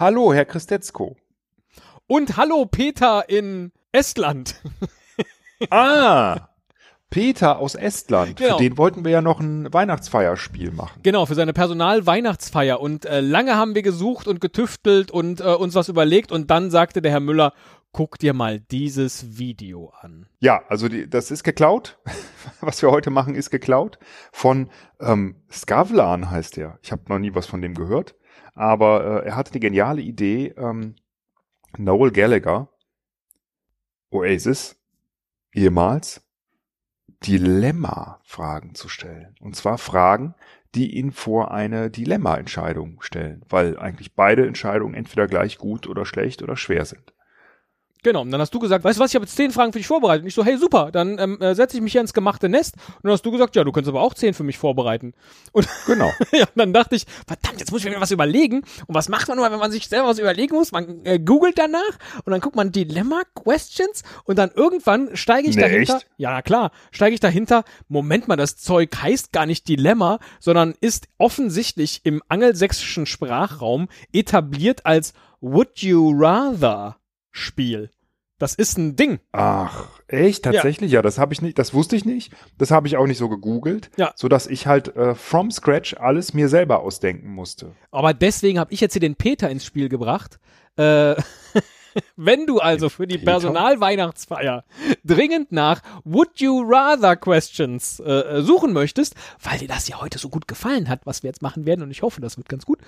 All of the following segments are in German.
Hallo, Herr Christetzko. Und hallo Peter in Estland. Ah, Peter aus Estland. Genau. Für den wollten wir ja noch ein Weihnachtsfeierspiel machen. Genau, für seine Personal-Weihnachtsfeier. Und äh, lange haben wir gesucht und getüftelt und äh, uns was überlegt. Und dann sagte der Herr Müller, guck dir mal dieses Video an. Ja, also die, das ist geklaut. Was wir heute machen, ist geklaut. Von ähm, Skavlan heißt er. Ich habe noch nie was von dem gehört. Aber äh, er hatte die geniale Idee, ähm, Noel Gallagher, Oasis, ehemals, Dilemma-Fragen zu stellen. Und zwar Fragen, die ihn vor eine Dilemma-Entscheidung stellen, weil eigentlich beide Entscheidungen entweder gleich gut oder schlecht oder schwer sind. Genau, und dann hast du gesagt, weißt du was, ich habe jetzt zehn Fragen für dich vorbereitet. Und ich so, hey, super, dann ähm, äh, setze ich mich hier ins gemachte Nest. Und dann hast du gesagt, ja, du könntest aber auch zehn für mich vorbereiten. Und Genau. ja, und dann dachte ich, verdammt, jetzt muss ich mir was überlegen. Und was macht man nur, wenn man sich selber was überlegen muss? Man äh, googelt danach und dann guckt man Dilemma-Questions und dann irgendwann steige ich Nee, dahinter. echt? Ja, klar, steige ich dahinter. Moment mal, das Zeug heißt gar nicht Dilemma, sondern ist offensichtlich im angelsächsischen Sprachraum etabliert als Would You Rather Spiel. Das ist ein Ding. Ach, echt? Tatsächlich? Ja, das habe ich nicht, das wusste ich nicht. Das habe ich auch nicht so gegoogelt, Ja. so dass ich halt äh, from scratch alles mir selber ausdenken musste. Aber deswegen habe ich jetzt hier den Peter ins Spiel gebracht. Äh, wenn du also für die? Personalweihnachtsfeier dringend nach Would You Rather Questions äh, suchen möchtest, weil dir das ja heute so gut gefallen hat, was wir jetzt machen werden, und ich hoffe, das wird ganz gut,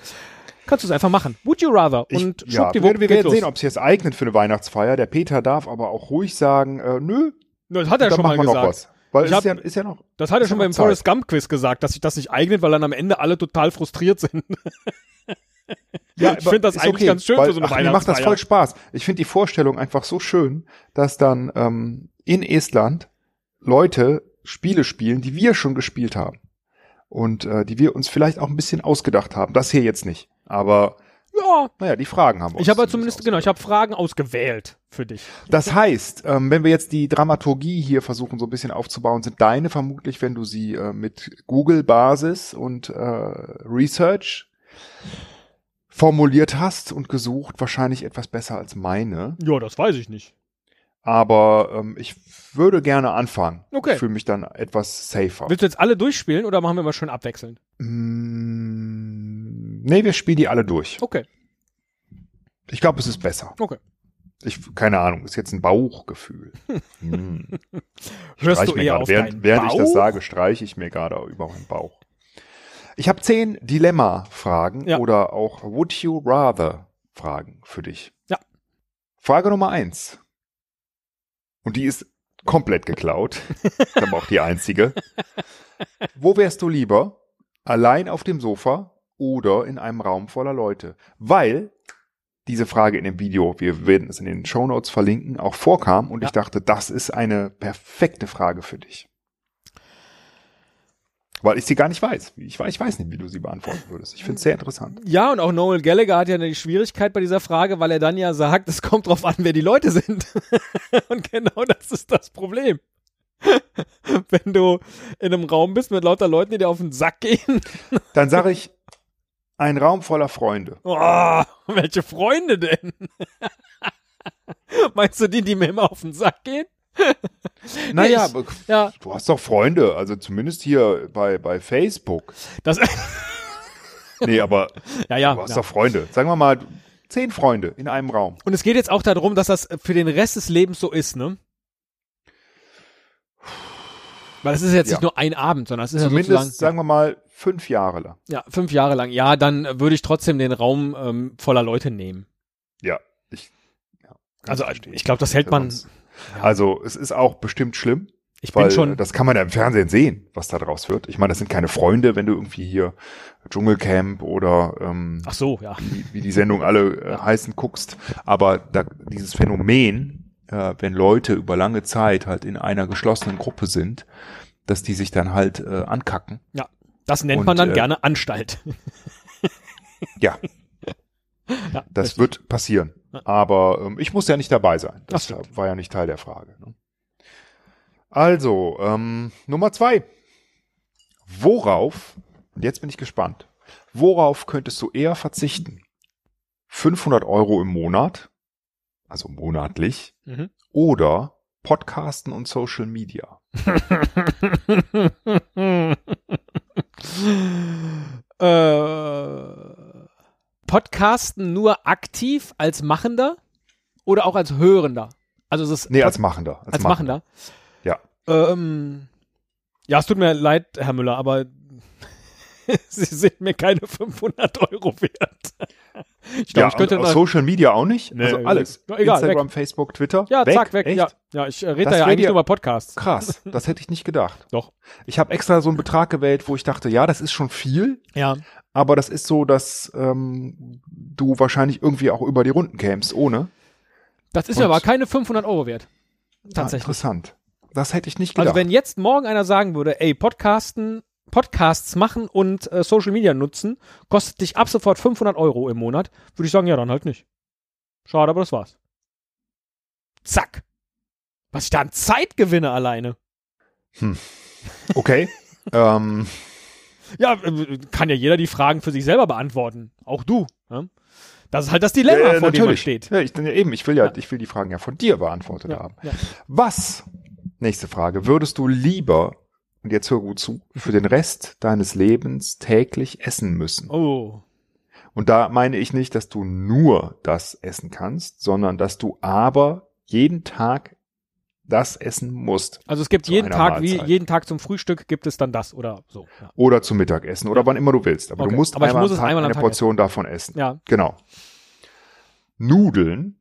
kannst du es einfach machen. Would You Rather Ich, und ja, schwuppdiwupp wir, wir werden los. sehen, ob es jetzt eignet für eine Weihnachtsfeier. Der Peter darf aber auch ruhig sagen, äh, nö, Das hat er schon mal gesagt. Weil Ich hab- ist, ja, ist ja noch. Das hat er schon beim Zeit. Forrest Gump Quiz gesagt, dass sich das nicht eignet, weil dann am Ende alle total frustriert sind. Ja, Ich finde das ist eigentlich ganz schön weil, für so eine ach, Mir macht das Weihnachtsfeier. voll Spaß. Ich finde die Vorstellung einfach so schön, dass dann ähm, in Estland Leute Spiele spielen, die wir schon gespielt haben. Und äh, die wir uns vielleicht auch ein bisschen ausgedacht haben. Das hier jetzt nicht. Aber Ja, naja, die Fragen haben wir ich habe zumindest, genau, ich habe Fragen ausgewählt für dich. Das heißt, ähm, wenn wir jetzt die Dramaturgie hier versuchen so ein bisschen aufzubauen, sind deine vermutlich, wenn du sie äh, mit Google-Basis und äh, Research formuliert hast und gesucht, wahrscheinlich etwas besser als meine. Ja, das weiß ich nicht. Aber ähm, ich würde gerne anfangen. Okay. Ich fühle mich dann etwas safer. Willst du jetzt alle durchspielen oder machen wir mal schön abwechselnd? Mm, nee, wir spielen die alle durch. Okay, Ich glaube, es ist besser. okay. Ich, keine Ahnung, ist jetzt ein Bauchgefühl. Hm. Hörst du mir eher gerade, auf während, während ich das sage, streiche ich mir gerade über meinen Bauch. Ich habe zehn Dilemma-Fragen Ja. oder auch Would you rather Fragen für dich. Ja. Frage Nummer eins. Und die ist komplett geklaut. aber auch die einzige. Wo wärst du lieber? Allein auf dem Sofa oder in einem Raum voller Leute? Weil diese Frage in dem Video, wir werden es in den Shownotes verlinken, auch vorkam und Ja. ich dachte, das ist eine perfekte Frage für dich. Weil ich sie gar nicht weiß. Ich weiß, ich weiß nicht, wie du sie beantworten würdest. Ich finde es sehr interessant. Ja, und auch Noel Gallagher hat ja die Schwierigkeit bei dieser Frage, weil er dann ja sagt, es kommt drauf an, wer die Leute sind. und genau das ist das Problem. Wenn du in einem Raum bist mit lauter Leuten, die dir auf den Sack gehen. Dann sage ich, ein Raum voller Freunde. Oh, welche Freunde denn? Meinst du die, die mir immer auf den Sack gehen? Naja, ich- aber Ja, du hast doch Freunde, also zumindest hier bei, bei Facebook. das. Nee, aber ja, ja. du hast doch Freunde. Sagen wir mal, zehn Freunde in einem Raum. Und es geht jetzt auch darum, dass das für den Rest des Lebens so ist, ne? Weil es ist jetzt Ja. nicht nur ein Abend, sondern es ist ja Zumindest, sagen wir mal, fünf Jahre lang. ja, fünf Jahre lang. Ja, dann äh, würde ich trotzdem den Raum ähm, voller Leute nehmen. Ja, ich. Ja, Also verstehen. ich glaube, das hält man. Sonst- Also es ist auch bestimmt schlimm, Ich weil bin schon. das kann man ja im Fernsehen sehen, was da draus wird. Ich meine, das sind keine Freunde, wenn du irgendwie hier Dschungelcamp oder ähm, Ach so, ja. wie, wie die Sendung alle äh, heißen guckst. Aber da, dieses Phänomen, äh, wenn Leute über lange Zeit halt in einer geschlossenen Gruppe sind, dass die sich dann halt äh, ankacken. Ja. Das nennt Und, man dann äh, gerne Anstalt. Ja, ja, das richtig. wird passieren. Aber ähm, ich muss ja nicht dabei sein. Das war ja nicht Teil der Frage. Ne? Also, ähm, Nummer zwei. Worauf, und jetzt bin ich gespannt, worauf könntest du eher verzichten? 500 Euro im Monat, also monatlich, Mhm. oder Podcasten und Social Media. äh, Podcasten nur aktiv als Machender oder auch als Hörender? Also es ist Nee, Pod- als Machender. als Machender. Ja. Ähm, ja, es tut mir leid, Herr Müller, aber Sie sind mir keine 500 Euro wert. Ich glaube, ja, ich könnte und Social Media auch nicht? Nee, also alles. ja, egal, Instagram, Facebook, Twitter. ja, weg? zack, weg. Echt? Ja, ja, ich äh, rede da ja eigentlich nur über Podcasts. Krass, das hätte ich nicht gedacht. Doch. Ich habe extra so einen Betrag gewählt, wo ich dachte, ja, das ist schon viel, Ja. aber das ist so, dass ähm, du wahrscheinlich irgendwie auch über die Runden kämst, ohne. Das ist Und- aber keine 500 Euro wert. Tatsächlich. interessant. Das hätte ich nicht gedacht. Also wenn jetzt morgen einer sagen würde, ey, Podcasten, Podcasts machen und äh, Social Media nutzen, kostet dich ab sofort 500 Euro im Monat, würde ich sagen, ja, dann halt nicht. Schade, aber das war's. Zack. Was ich da an Zeit gewinne alleine. okay. ähm, Ja, äh, kann ja jeder die Fragen für sich selber beantworten. Auch du. Ja? Das ist halt das Dilemma, äh, vor dem man natürlich. steht. Ja, ich, ja, eben, ich will ja, Ja. ich will die Fragen ja von dir beantwortet haben. Was, nächste Frage, würdest du lieber, und jetzt hör gut zu, für den Rest deines Lebens täglich essen müssen? Oh. Und da meine ich nicht, dass du nur das essen kannst, sondern dass du aber jeden Tag das essen musst. Also es gibt jeden Tag, wie Mahlzeit. jeden Tag zum Frühstück gibt es dann das oder so. Ja. Oder zum Mittagessen oder wann immer du willst. Aber Okay. du musst Aber ich einmal muss Tag einmal eine Tag Portion davon essen. ja. Genau. Nudeln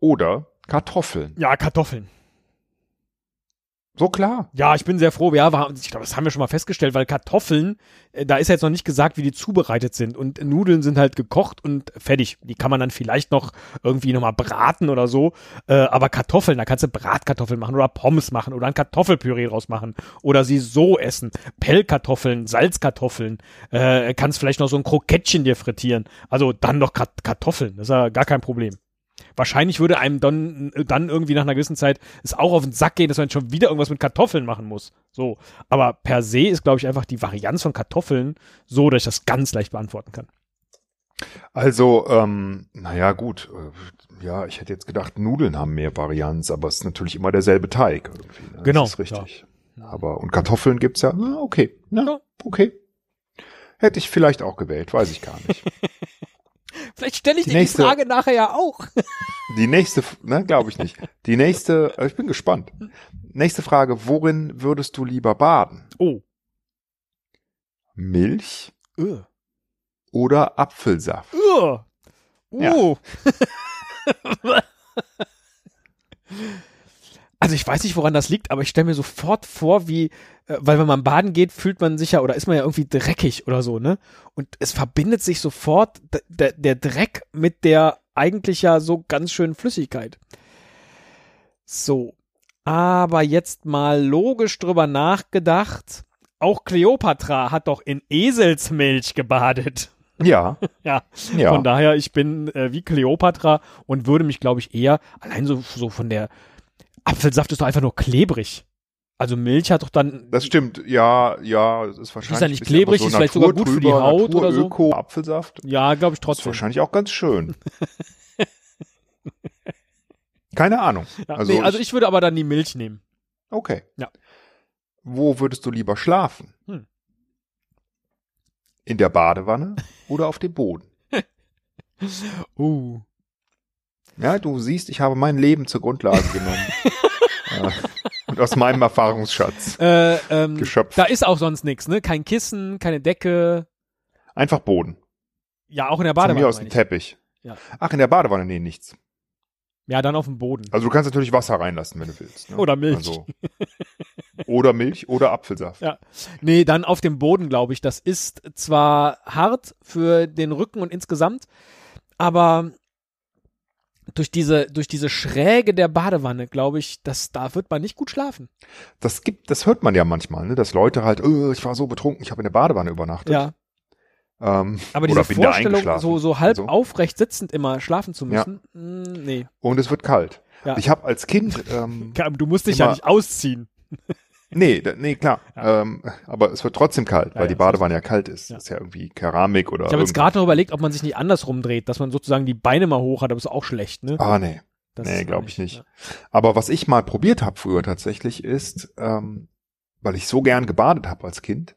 oder Kartoffeln. Ja, Kartoffeln. So klar. Ja, ich bin sehr froh. Ja, haben- ich glaube, das haben wir schon mal festgestellt, weil Kartoffeln, äh, da ist jetzt noch nicht gesagt, wie die zubereitet sind. Und Nudeln sind halt gekocht und fertig. Die kann man dann vielleicht noch irgendwie nochmal braten oder so. Äh, aber Kartoffeln, da kannst du Bratkartoffeln machen oder Pommes machen oder ein Kartoffelpüree draus machen. Oder sie so essen. Pellkartoffeln, Salzkartoffeln. Äh, kannst vielleicht noch so ein Krokettchen dir frittieren. Also dann noch Kat Kartoffeln. Das ist ja gar kein Problem. Wahrscheinlich würde einem dann, dann irgendwie nach einer gewissen Zeit es auch auf den Sack gehen, dass man schon wieder irgendwas mit Kartoffeln machen muss. So. Aber per se ist, glaube ich, einfach die Varianz von Kartoffeln so, dass ich das ganz leicht beantworten kann. Also, ähm, naja, gut. Äh, ja, ich hätte jetzt gedacht, Nudeln haben mehr Varianz, aber es ist natürlich immer derselbe Teig irgendwie. Ne? Genau, Das ist richtig. Aber, und Kartoffeln gibt's ja, na, okay. Na, Ja. okay. Hätte ich vielleicht auch gewählt, weiß ich gar nicht. Vielleicht stelle ich Die dir nächste- die Frage nachher ja auch. Die nächste, ne, glaube ich nicht. Die nächste, äh, ich bin gespannt. Nächste Frage, worin würdest du lieber baden? Oh. Milch Uh. oder Apfelsaft? Uh. Ja. Also ich weiß nicht, woran das liegt, aber ich stelle mir sofort vor, wie, äh, weil wenn man baden geht, fühlt man sich ja oder ist man ja irgendwie dreckig oder so, ne? Und es verbindet sich sofort der Dreck mit der eigentlich ja so ganz schönen Flüssigkeit. So. Aber jetzt mal logisch drüber nachgedacht. Auch Kleopatra hat doch in Eselsmilch gebadet. Ja, Ja, ja. von daher, ich bin äh, wie Kleopatra und würde mich, glaube ich, eher, allein so, so von der Apfelsaft ist doch einfach nur klebrig. Also Milch hat doch dann. Das stimmt, ja, ja, es ist wahrscheinlich. ja nicht klebrig, aber ist vielleicht sogar gut für die Haut oder so. Naturöko, Apfelsaft. ja, glaube ich Ist trotzdem. wahrscheinlich auch ganz schön. Keine Ahnung. Ja, also, nee, also ich, ich würde aber dann die Milch nehmen. okay. Ja. Wo würdest du lieber schlafen? Hm. In der Badewanne oder auf dem Boden? Uh. Ja, du siehst, ich habe mein Leben zur Grundlage genommen. und aus meinem Erfahrungsschatz Äh, ähm, geschöpft. da ist auch sonst nichts, ne? Kein Kissen, keine Decke. Einfach Boden. Ja, auch in der Von Badewanne. mir aus ein ich. Teppich. Ja. Ach, in der Badewanne, nee, nichts. Ja, dann auf dem Boden. Also du kannst natürlich Wasser reinlassen, wenn du willst. Ne? Oder Milch. Also, oder Milch oder Apfelsaft. Ja. Nee, dann auf dem Boden, glaube ich. Das ist zwar hart für den Rücken und insgesamt, aber durch diese, durch diese Schräge der Badewanne, glaube ich, dass da wird man nicht gut schlafen. Das gibt, das hört man ja manchmal, ne? dass Leute halt, oh, ich war so betrunken, ich habe in der Badewanne übernachtet. Ja. Ähm, Aber diese oder bin da Vorstellung, so, so halb Also, aufrecht sitzend immer schlafen zu Ja. müssen, mh, nee. Und es wird kalt. Ja. Ich habe als Kind, ähm, Du musst dich ja nicht ausziehen. Nee, nee, klar. Ja. Ähm, aber es wird trotzdem kalt, weil ja, die Badewanne ja kalt ist. Ja. Das ist ja irgendwie Keramik oder Ich habe jetzt gerade noch überlegt, ob man sich nicht andersrum dreht, dass man sozusagen die Beine mal hoch hat, aber ist auch schlecht, ne? Ah, nee. Das nee, glaube ich nicht. Ja. Aber was ich mal probiert habe früher tatsächlich ist, ähm, weil ich so gern gebadet habe als Kind,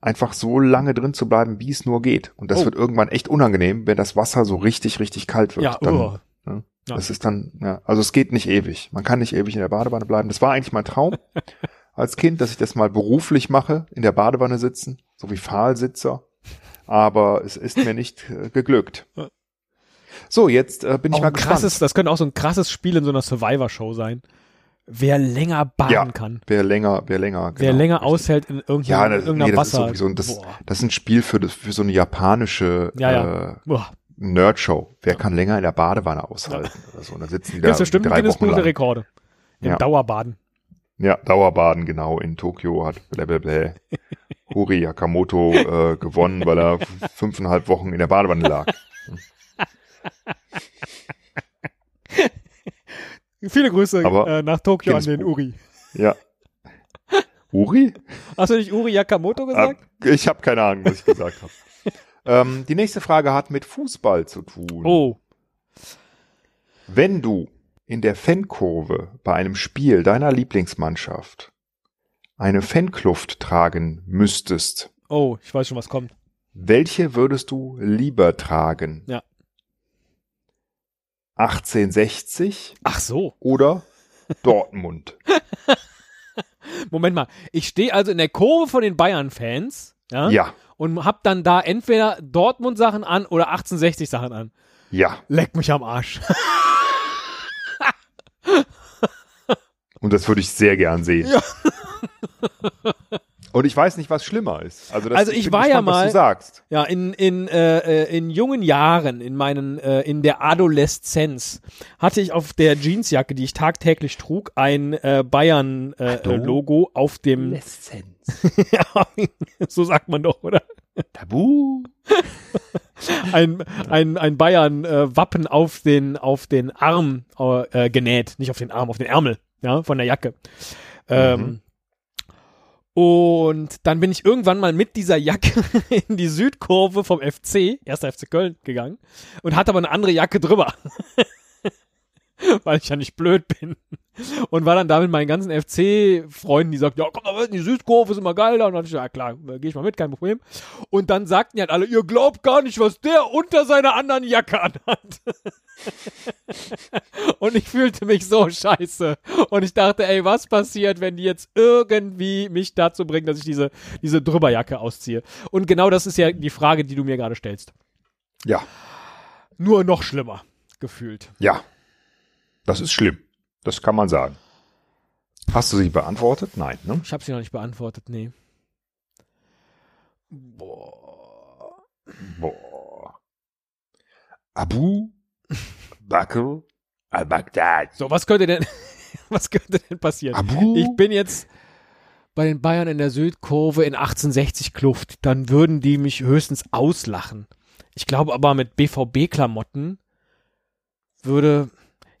einfach so lange drin zu bleiben, wie es nur geht. Und das Oh. wird irgendwann echt unangenehm, wenn das Wasser so richtig, richtig kalt wird. Ja, dann, oh. ne? Ja. Das ist dann, ja, also es geht nicht ewig. Man kann nicht ewig in der Badewanne bleiben. Das war eigentlich mein Traum als Kind, dass ich das mal beruflich mache, in der Badewanne sitzen, so wie Pfahlsitzer. Aber es ist mir nicht äh, geglückt. So, jetzt äh, bin ich Auch mal ein gespannt. krasses, das könnte auch so ein krasses Spiel in so einer Survivor-Show sein. Wer länger baden Ja, kann. Wer länger, wer länger, Wer genau, länger richtig. aushält in irgendeinem, Ja, das, irgendeiner nee, das ist Wasser. sowieso das, Boah. das ist ein Spiel für, das, für so eine japanische Ja, ja. Äh. Nerdshow. Wer kann länger in der Badewanne aushalten oder so? Und dann sitzen die da Gibt's bestimmt drei Guinness Wochen lang. Rekorde. Im Ja. Dauerbaden. Ja, Dauerbaden, genau, in Tokio hat blablabla Hori Yakamoto äh, gewonnen, weil er fünfeinhalb Wochen in der Badewanne lag. Viele Grüße äh, nach Tokio an den. Uri. Ja. Uri? Hast du nicht Uri Yakamoto gesagt? Ah, ich habe keine Ahnung, was ich gesagt habe. Ähm, die nächste Frage hat mit Fußball zu tun. Oh. Wenn du in der Fankurve bei einem Spiel deiner Lieblingsmannschaft eine Fankluft tragen müsstest, Oh, ich weiß schon, was kommt. welche würdest du lieber tragen? Ja. 1860 Ach so. oder Dortmund? Moment mal. Ich stehe also in der Kurve von den Bayern-Fans. Ja? Ja, Und hab dann da entweder Dortmund-Sachen an oder 1860-Sachen an. ja. Leck mich am Arsch. Und das würde ich sehr gern sehen. Ja. Und ich weiß nicht, was schlimmer ist. Also, das, Also ich bin war ja gespannt, was mal- du sagst. Ja, in, in, äh, äh, in jungen Jahren, in meinen, äh, in der Adoleszenz, hatte ich auf der Jeansjacke, die ich tagtäglich trug, ein äh, Bayern-Logo auf dem, ja, so sagt man doch, oder? Tabu. Ein, ein, ein Bayern-Wappen auf den, auf den Arm äh, genäht, nicht auf den Arm, auf den Ärmel, ja, von der Jacke. Ähm, Mhm. Und dann bin ich irgendwann mal mit dieser Jacke in die Südkurve vom FC, erster FC Köln, gegangen und hatte aber eine andere Jacke drüber. Weil ich ja nicht blöd bin. Und war dann da mit meinen ganzen FC-Freunden, die sagten, ja, komm mal in die Südkurve, ist immer geil da. Und dann dachte ich, ja klar, gehe ich mal mit, kein Problem. Und dann sagten die halt alle, ihr glaubt gar nicht, was der unter seiner anderen Jacke anhat. Und ich fühlte mich so scheiße. Und ich dachte, ey, was passiert, wenn die jetzt irgendwie mich dazu bringen, dass ich diese, diese Drüberjacke ausziehe? Und genau das ist ja die Frage, die du mir gerade stellst. Ja, Nur noch schlimmer gefühlt. ja. Das ist schlimm. Das kann man sagen. Hast du sie beantwortet? Nein, ne? Ich habe sie noch nicht beantwortet, nee. Boah. Boah. Abu Bakr al-Baghdad. So, was könnte denn, was könnte denn passieren? Abu? Ich bin jetzt bei den Bayern in der Südkurve in 1860 Kluft. Dann würden die mich höchstens auslachen. Ich glaube aber mit BVB-Klamotten würde,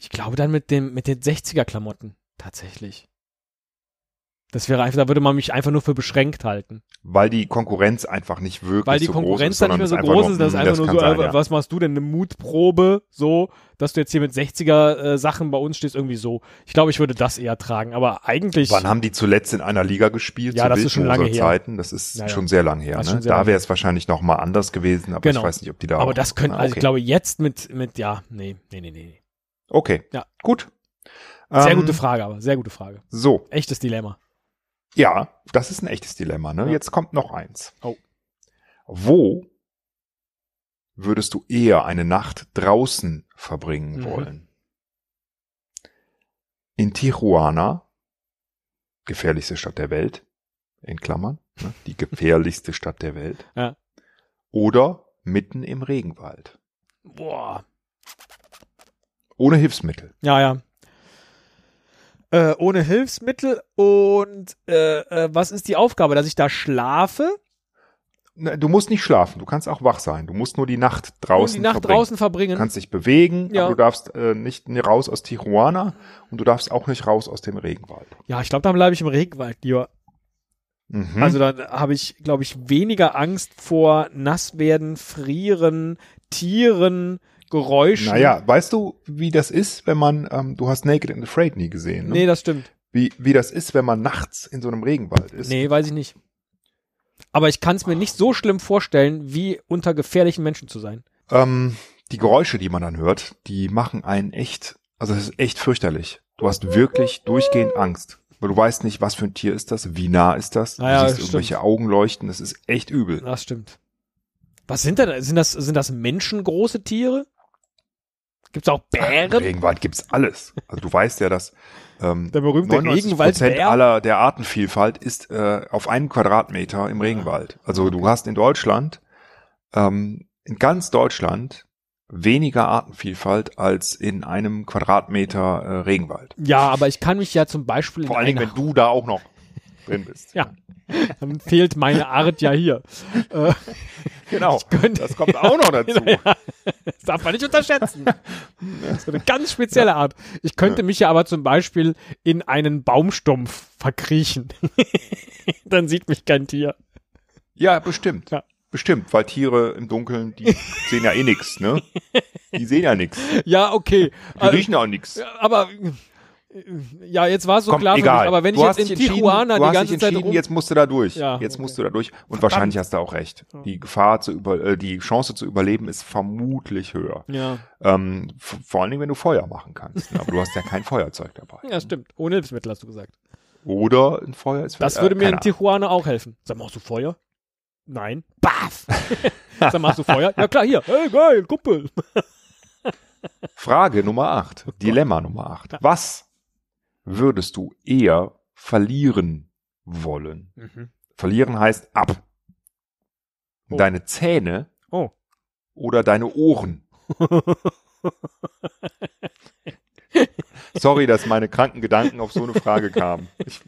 ich glaube dann mit dem, mit den 60er-Klamotten tatsächlich. Das wäre einfach, da würde man mich einfach nur für beschränkt halten. Weil die Konkurrenz einfach nicht wirklich Weil die so Konkurrenz groß dann ist, nicht mehr so groß ist, das ist mh, einfach nur so, sein, ja. was machst du denn, eine Mutprobe, so, dass du jetzt hier mit 60er äh, Sachen bei uns stehst, irgendwie so. Ich glaube, ich würde das eher tragen, aber eigentlich, Wann haben die zuletzt in einer Liga gespielt? Ja, das ist schon lange her. Zeiten? Das ist Ja, ja. schon sehr lange her. Ist Ne? Da wäre es wahrscheinlich noch mal anders gewesen, aber Genau. ich weiß nicht, ob die da aber das könnte, also ich okay. glaube, jetzt mit, mit, ja, nee, nee, nee, nee. Okay, Ja. gut. Sehr Ähm, gute Frage, aber sehr gute Frage. So, Echtes Dilemma. ja, das ist ein echtes Dilemma. Ne? Ja. Jetzt kommt noch eins. Oh. Wo würdest du eher eine Nacht draußen verbringen Mhm. wollen? In Tijuana, gefährlichste Stadt der Welt, in Klammern, ne? die gefährlichste Stadt der Welt. Ja. Oder mitten im Regenwald. Boah. Ohne Hilfsmittel. Ja, ja. Äh, ohne Hilfsmittel und äh, äh, was ist die Aufgabe, dass ich da schlafe Na, Du musst nicht schlafen, du kannst auch wach sein. Du musst nur die Nacht draußen die Nacht verbringen. draußen verbringen. Du kannst dich bewegen, Ja. aber du darfst äh, nicht raus aus Tijuana und du darfst auch nicht raus aus dem Regenwald. ja, ich glaube, dann bleibe ich im Regenwald lieber. Mhm. Also dann habe ich, glaube ich, weniger Angst vor Nasswerden, Frieren, Tieren, Geräuschen. naja, weißt du, wie das ist, wenn man, ähm, du hast Naked and Afraid nie gesehen, ne? Nee, das stimmt. wie, wie das ist, wenn man nachts in so einem Regenwald ist. Nee, weiß ich nicht. Aber ich kann es mir nicht so schlimm vorstellen, wie unter gefährlichen Menschen zu sein. Ähm, die Geräusche, die man dann hört, die machen einen echt, also es ist echt fürchterlich. Du hast wirklich durchgehend Angst. Weil du weißt nicht, was für ein Tier ist das, wie nah ist das, Ah ja, du siehst stimmt. irgendwelche Augen leuchten, das ist echt übel. Das stimmt. Was sind denn, sind das, sind das menschengroße Tiere? Gibt's auch Im Bären? Regenwald gibt's alles. Also du weißt ja, dass ähm, Der berühmte 99 Regenwaldbär? Prozent aller der Artenvielfalt ist äh, auf einem Quadratmeter im Regenwald. Also du hast in Deutschland, ähm, in ganz Deutschland, weniger Artenvielfalt als in einem Quadratmeter äh, Regenwald. Ja, aber ich kann mich ja zum Beispiel Vor allen Dingen, wenn du da auch noch drin bist. Ja. Dann fehlt meine Art ja hier. Äh, Genau. könnte- Das kommt auch noch dazu. das darf man nicht unterschätzen. Das ist eine ganz spezielle Art. Ich könnte mich ja aber zum Beispiel in einen Baumstumpf verkriechen. Dann sieht mich kein Tier. Ja, bestimmt. Ja. Bestimmt, weil Tiere im Dunkeln, die sehen ja eh nix, ne? Die sehen ja nix. Ja, okay. Die riechen auch nix. Ja, aber ja, jetzt war es so Komm, klar für egal. mich, aber wenn du ich jetzt in Tijuana die ganze Zeit entschieden, rum, jetzt musst du da durch. Ja, jetzt okay. musst du da durch. Und wahrscheinlich hast du auch recht. Die Gefahr zu über, äh, die Chance zu überleben ist vermutlich höher. ja, Ähm, vor allen Dingen, wenn du Feuer machen kannst. ne? Aber du hast ja kein Feuerzeug dabei. ja, stimmt. Ohne Hilfsmittel hast du gesagt. Oder ein Feuer ist Das äh, würde mir in. Tijuana auch helfen. Sag mal, hast du Feuer? Nein. Baff! Sag mal, hast du Feuer? Ja klar, hier. Hey, geil, Kumpel. Frage Nummer 8. Dilemma Nummer 8. Was würdest du eher verlieren wollen? Verlieren heißt ab. Oh. Deine Zähne Oh. oder deine Ohren? Sorry, dass meine kranken Gedanken auf so eine Frage kamen. Ich,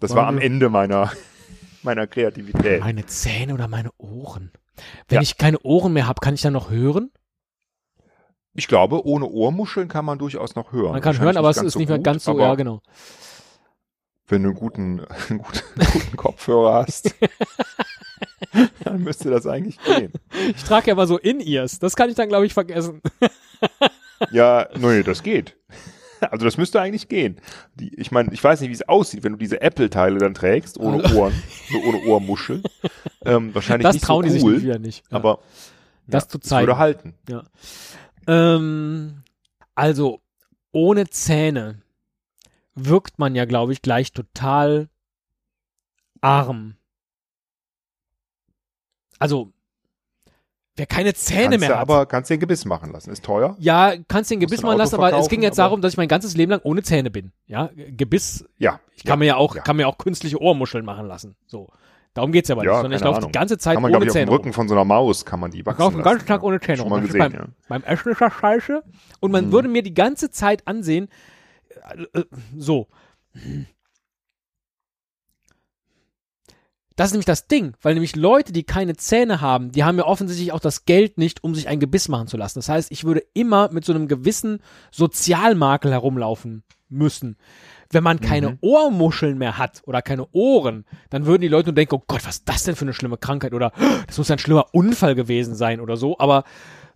das war am Ende meiner, meiner Kreativität. Meine Zähne oder meine Ohren? Wenn Ja. ich keine Ohren mehr habe, kann ich dann noch hören? Ich glaube, ohne Ohrmuscheln kann man durchaus noch hören. Man kann hören, aber es ist so nicht mehr gut, ganz so, ja, genau. Wenn du einen guten, einen guten, guten Kopfhörer hast, dann müsste das eigentlich gehen. Ich trage ja mal so In-Ears. Das kann ich dann, glaube ich, vergessen. Ja, nee, das geht. Also das müsste eigentlich gehen. Die, ich meine, ich weiß nicht, wie es aussieht, wenn du diese Apple-Teile dann trägst, ohne Ohren, so ohne Ohrmuscheln. Ähm, wahrscheinlich Das nicht trauen so die sich cool, wieder nicht. Ja. aber das ja, zu zeigen. würde halten. Ähm, also, ohne Zähne wirkt man ja, glaube ich, gleich total arm. Also, wer keine Zähne kannst mehr hat. aber kannst dir ein Gebiss machen lassen. Ist teuer. ja, kannst den Gebiss machen lassen, aber es ging jetzt darum, dass ich mein ganzes Leben lang ohne Zähne bin. Ja, Gebiss, Ja. ich kann mir ja auch, ja. kann mir auch künstliche Ohrmuscheln machen lassen. So. Darum geht's ja aber Ja, nicht, sondern ich laufe die ganze Zeit Kann man, ohne ich, auf Zähne. dem Rücken von so einer Maus kann man die Ich wachsen laufe den ganzen Tag ja. ohne Zähne Schon mal gesehen, beim, ja. beim Essen ist das scheiße. Und man Mhm. würde mir die ganze Zeit ansehen, äh, äh, so. Das ist nämlich das Ding, weil nämlich Leute, die keine Zähne haben, die haben ja offensichtlich auch das Geld nicht, um sich ein Gebiss machen zu lassen. Das heißt, ich würde immer mit so einem gewissen Sozialmakel herumlaufen müssen. Wenn man keine Mhm. Ohrmuscheln mehr hat oder keine Ohren, dann würden die Leute nur denken, oh Gott, was ist das denn für eine schlimme Krankheit oder das muss ein schlimmer Unfall gewesen sein oder so. Aber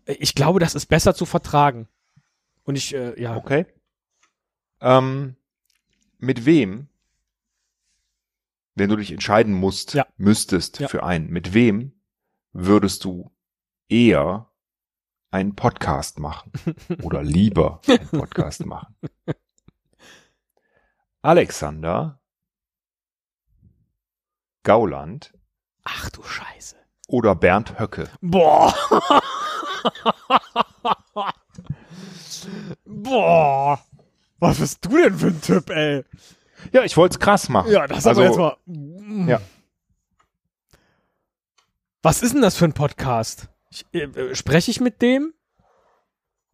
äh, ich glaube, das ist besser zu vertragen. Und ich, äh, ja, Okay. Ähm, mit wem, wenn du dich entscheiden musst, Ja. müsstest Ja. für einen, mit wem würdest du eher einen Podcast machen oder lieber einen Podcast machen? Alexander Gauland ach du Scheiße. oder Bernd Höcke? Boah. Boah. Was bist du denn für ein Typ, ey? Ja, ich wollte es krass machen. Ja, das also, aber jetzt mal. Ja. Was ist denn das für ein Podcast? Ich, äh, äh, spreche ich mit dem?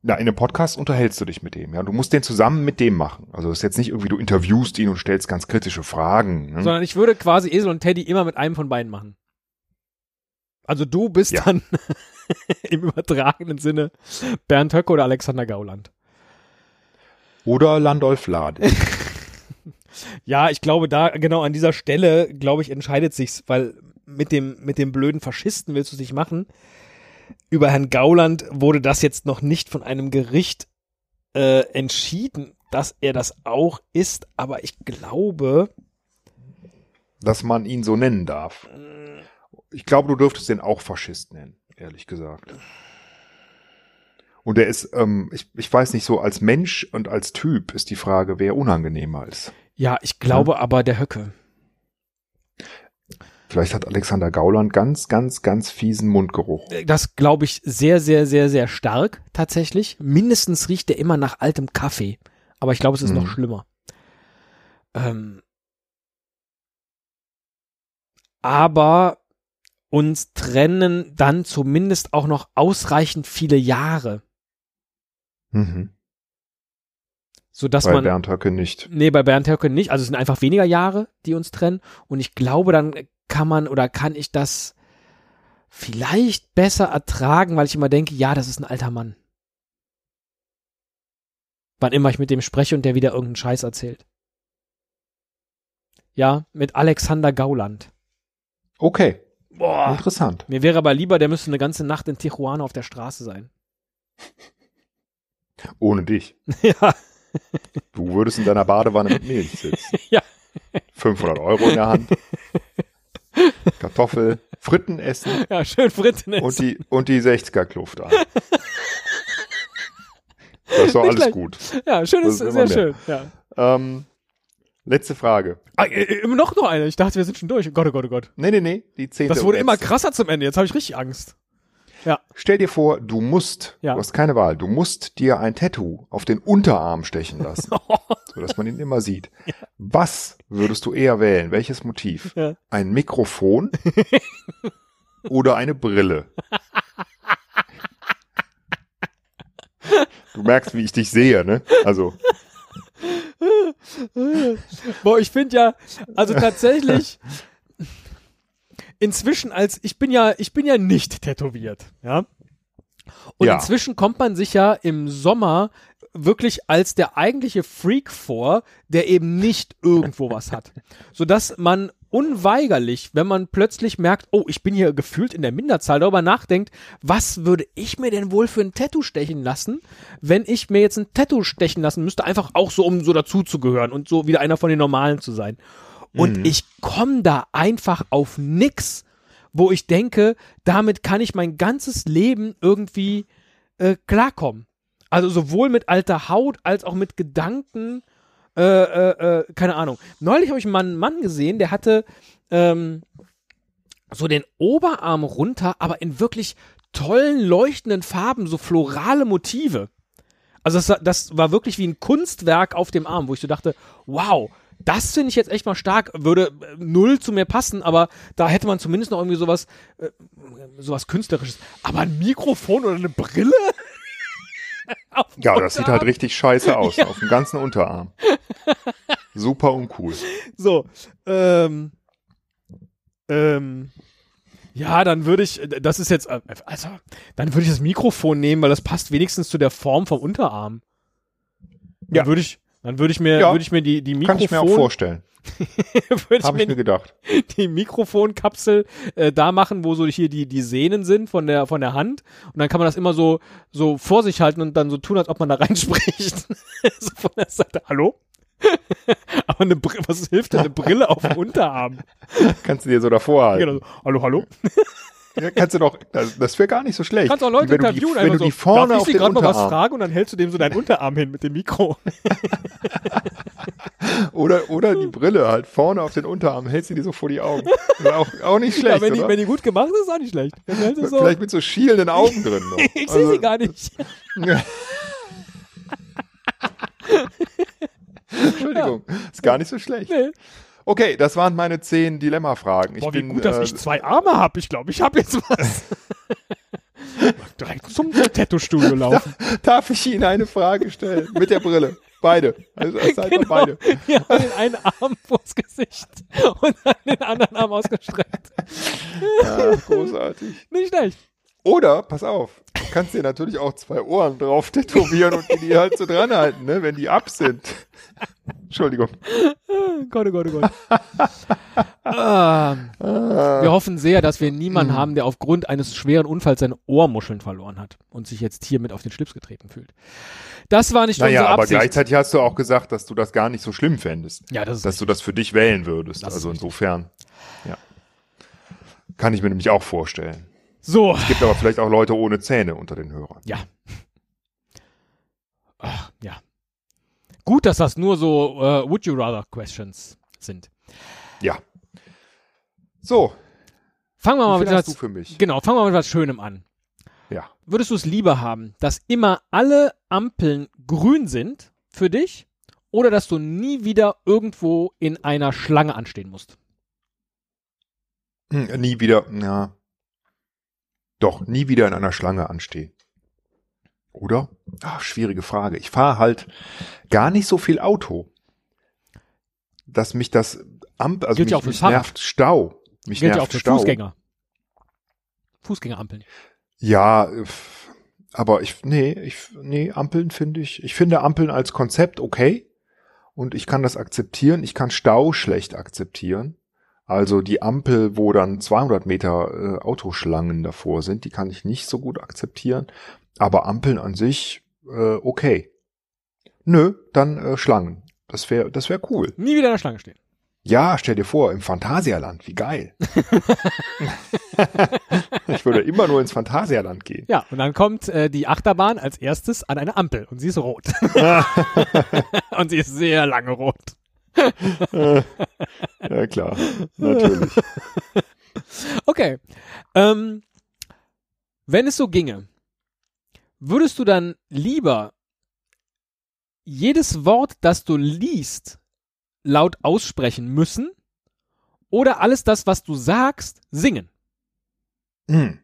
Na, in einem Podcast unterhältst du dich mit dem, ja. Du musst den zusammen mit dem machen. Also es ist jetzt nicht irgendwie, du interviewst ihn und stellst ganz kritische Fragen. Ne? Sondern ich würde quasi Esel und Teddy immer mit einem von beiden machen. Also du bist Ja. dann im übertragenen Sinne Bernd Höcke oder Alexander Gauland. Oder Landolf Lade. Ja, ich glaube, da genau an dieser Stelle, glaube ich, entscheidet sich's, weil mit dem mit dem blöden Faschisten willst du nicht machen. Über Herrn Gauland wurde das jetzt noch nicht von einem Gericht äh, entschieden, dass er das auch ist, aber ich glaube, dass man ihn so nennen darf. Ich glaube, du dürftest den auch Faschist nennen, ehrlich gesagt. Und er ist, ähm, ich, ich weiß nicht, so als Mensch und als Typ ist die Frage, wer unangenehmer ist. ja, ich glaube aber der Höcke. Vielleicht hat Alexander Gauland ganz, ganz, ganz fiesen Mundgeruch. Das glaube ich sehr, sehr, sehr, sehr stark tatsächlich. Mindestens riecht er immer nach altem Kaffee. Aber ich glaube, es ist Mhm. noch schlimmer. Ähm, aber uns trennen dann zumindest auch noch ausreichend viele Jahre, Mhm. Sodass Bei man Bernd Höcke nicht. Nee, bei Bernd Höcke nicht. Also es sind einfach weniger Jahre, die uns trennen. Und ich glaube, dann kann man oder kann ich das vielleicht besser ertragen, weil ich immer denke, ja, das ist ein alter Mann. Wann immer ich mit dem spreche und der wieder irgendeinen Scheiß erzählt. Ja, mit Alexander Gauland. Okay, Boah. interessant. Mir wäre aber lieber, der müsste eine ganze Nacht in Tijuana auf der Straße sein. Ohne dich. ja, Du würdest in deiner Badewanne mit Milch sitzen. Ja. 500 Euro in der Hand. Kartoffel, Fritten essen ja, schön Fritten und die, und die 60er-Kluft an. Das ist doch alles gut. Ja, schön ist, ist sehr immer schön. Ja. Ähm, letzte Frage. Ah, äh, äh, noch noch eine. Ich dachte, wir sind schon durch. Gott, oh Gott, oh Gott. Nee, nee, nee, die zehnte. Das wurde immer krasser zum Ende. Jetzt habe ich richtig Angst. Stell dir vor, du musst, Ja. du hast keine Wahl, du musst dir ein Tattoo auf den Unterarm stechen lassen, sodass man ihn immer sieht. Was würdest du eher wählen? Welches Motiv? Ja. Ein Mikrofon oder eine Brille? Du merkst, wie ich dich sehe, ne? Also, Boah, ich finde ja, also tatsächlich, inzwischen als, ich bin ja, ich bin ja nicht tätowiert, ja. Und Ja. inzwischen kommt man sich ja im Sommer wirklich als der eigentliche Freak vor, der eben nicht irgendwo was hat. Sodass man unweigerlich, wenn man plötzlich merkt, oh, ich bin hier gefühlt in der Minderzahl, darüber nachdenkt, was würde ich mir denn wohl für ein Tattoo stechen lassen, wenn ich mir jetzt ein Tattoo stechen lassen müsste, einfach auch so, um so dazuzugehören und so wieder einer von den Normalen zu sein. Und Mhm. ich komme da einfach auf nix, wo ich denke, damit kann ich mein ganzes Leben irgendwie äh, klarkommen. Also sowohl mit alter Haut als auch mit Gedanken, äh, äh, äh, keine Ahnung. Neulich habe ich mal einen Mann gesehen, der hatte ähm, so den Oberarm runter, aber in wirklich tollen, leuchtenden Farben, so florale Motive. Also das, das war wirklich wie ein Kunstwerk auf dem Arm, wo ich so dachte, wow, das finde ich jetzt echt mal stark, würde äh, null zu mir passen, aber da hätte man zumindest noch irgendwie sowas, äh, sowas Künstlerisches. Aber ein Mikrofon oder eine Brille? Ja, das sieht halt Unterarm? richtig scheiße aus, auf dem ganzen Unterarm. Super uncool. So, ähm, ähm, ja, dann würde ich, das ist jetzt, äh, also, dann würde ich das Mikrofon nehmen, weil das passt wenigstens zu der Form vom Unterarm. Dann Ja. würde ich, dann würde ich mir, Ja. würde ich mir die, die Kann ich mir auch Mikrofon, vorstellen. würde ich mir ich mir gedacht. die Mikrofonkapsel äh, da machen, wo so hier die, die Sehnen sind von der, von der Hand. Und dann kann man das immer so, so vor sich halten und dann so tun, als ob man da reinspricht. so von der Seite, hallo? Aber eine Brille, was hilft denn eine Brille auf dem Unterarm? Kannst du dir so davor halten. Genau, hallo, hallo? Ja, kannst du doch, das, das wäre gar nicht so schlecht. Kannst auch Leute wenn du interviewen, die, wenn du die so, vorne darf auf ich sie den gerade mal was fragen und dann hältst du dem so deinen Unterarm hin mit dem Mikro. oder, oder die Brille halt vorne auf den Unterarm, hältst du die so vor die Augen. Auch, auch nicht ja, schlecht, wenn, die, wenn die gut gemacht ist, ist auch nicht schlecht. Du so, Vielleicht mit so schielenden Augen drin noch. ich sehe sie gar nicht. Entschuldigung, ist gar nicht so schlecht. Nee. Okay, das waren meine zehn Dilemma-Fragen. Ich Boah, wie bin, gut, dass äh, ich zwei Arme habe. Ich glaube, ich habe jetzt was. direkt zum Tattoo-Studio laufen. Darf ich Ihnen eine Frage stellen? Mit der Brille. Beide. Also, einfach Genau. beide. Ja, den einen Arm vors Gesicht und dann den anderen Arm ausgestreckt. Ja, großartig. Nicht schlecht. Oder, pass auf, du kannst dir natürlich auch zwei Ohren drauf tätowieren und die, die halt so dran halten, ne, wenn die ab sind. Entschuldigung. Gott, oh Gott, oh Gott. ähm, wir hoffen sehr, dass wir niemanden Hm. haben, der aufgrund eines schweren Unfalls seine Ohrmuscheln verloren hat und sich jetzt hier mit auf den Schlips getreten fühlt. Das war nicht Naja, unsere aber Absicht. gleichzeitig hast du auch gesagt, dass du das gar nicht so schlimm fändest. ja, das ist Dass du das für dich wählen würdest. Das also richtig. insofern, ja. Kann ich mir nämlich auch vorstellen. so. Es gibt aber vielleicht auch Leute ohne Zähne unter den Hörern. Ja. Ach, ja. Gut, dass das nur so äh, Would you rather Questions sind. Ja. So, Fangen wir mal mit was, für mich? genau, fangen wir mal mit was Schönem an. Ja. Würdest du es lieber haben, dass immer alle Ampeln grün sind für dich oder dass du nie wieder irgendwo in einer Schlange anstehen musst? Hm, nie wieder, ja. Doch, nie wieder in einer Schlange anstehen. Oder? Ah, schwierige Frage. Ich fahre halt gar nicht so viel Auto. Dass mich das Ampel, also Gilt mich, ja mich nervt Stau. Mich Gilt ja nervt für Stau. Fußgänger. Fußgängerampeln. Ja, aber ich, nee, ich, nee, Ampeln finde ich, ich finde Ampeln als Konzept okay. Und ich kann das akzeptieren. Ich kann Stau schlecht akzeptieren. Also die Ampel, wo dann 200 Meter äh, Autoschlangen davor sind, die kann ich nicht so gut akzeptieren. Aber Ampeln an sich, äh, okay. Nö, dann äh, Schlangen. Das wäre, das wäre cool. Nie wieder in der Schlange stehen. Ja, stell dir vor, im Phantasialand, wie geil. ich würde immer nur ins Phantasialand gehen. Ja, und dann kommt äh, die Achterbahn als erstes an eine Ampel und sie ist rot. und sie ist sehr lange rot. Ja, klar, natürlich. Okay. Ähm, wenn es so ginge, würdest du dann lieber jedes Wort, das du liest, laut aussprechen müssen oder alles das, was du sagst, singen? Hm.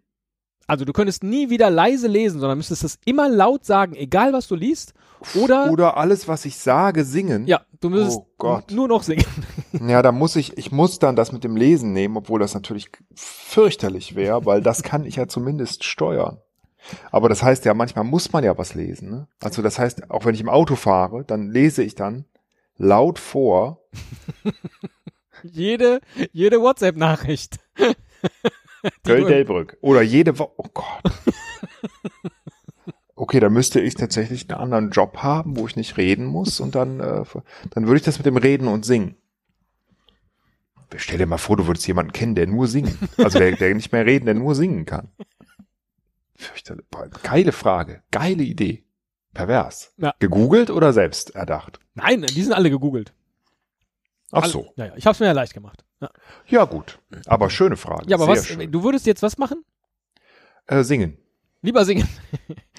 Also du könntest nie wieder leise lesen, sondern müsstest es immer laut sagen, egal was du liest. Oder, Oder alles, was ich sage, singen. ja, du müsstest Oh Gott. nur noch singen. Ja, da muss ich, ich muss dann das mit dem Lesen nehmen, obwohl das natürlich fürchterlich wäre, weil das kann ich ja zumindest steuern. Aber das heißt ja, manchmal muss man ja was lesen. Ne? Also das heißt, auch wenn ich im Auto fahre, dann lese ich dann laut vor. jede, jede WhatsApp-Nachricht. Köln-Delbrück. Oder jede Woche. Oh Gott. Okay, dann müsste ich tatsächlich einen anderen Job haben, wo ich nicht reden muss und dann, äh, dann würde ich das mit dem Reden und Singen. Stell dir mal vor, du würdest jemanden kennen, der nur singen. Also der, der nicht mehr reden, der nur singen kann. Fürchterlich. Geile Frage. Geile Idee. Pervers. Ja. Gegoogelt oder selbst erdacht? Nein, die sind alle gegoogelt. Ach Alle- so. Ja, ja, ich hab's mir ja leicht gemacht. Ja, Ja, gut. Aber schöne Frage. ja aber Sehr was, Schön. du würdest jetzt was machen? Äh, singen. Lieber singen.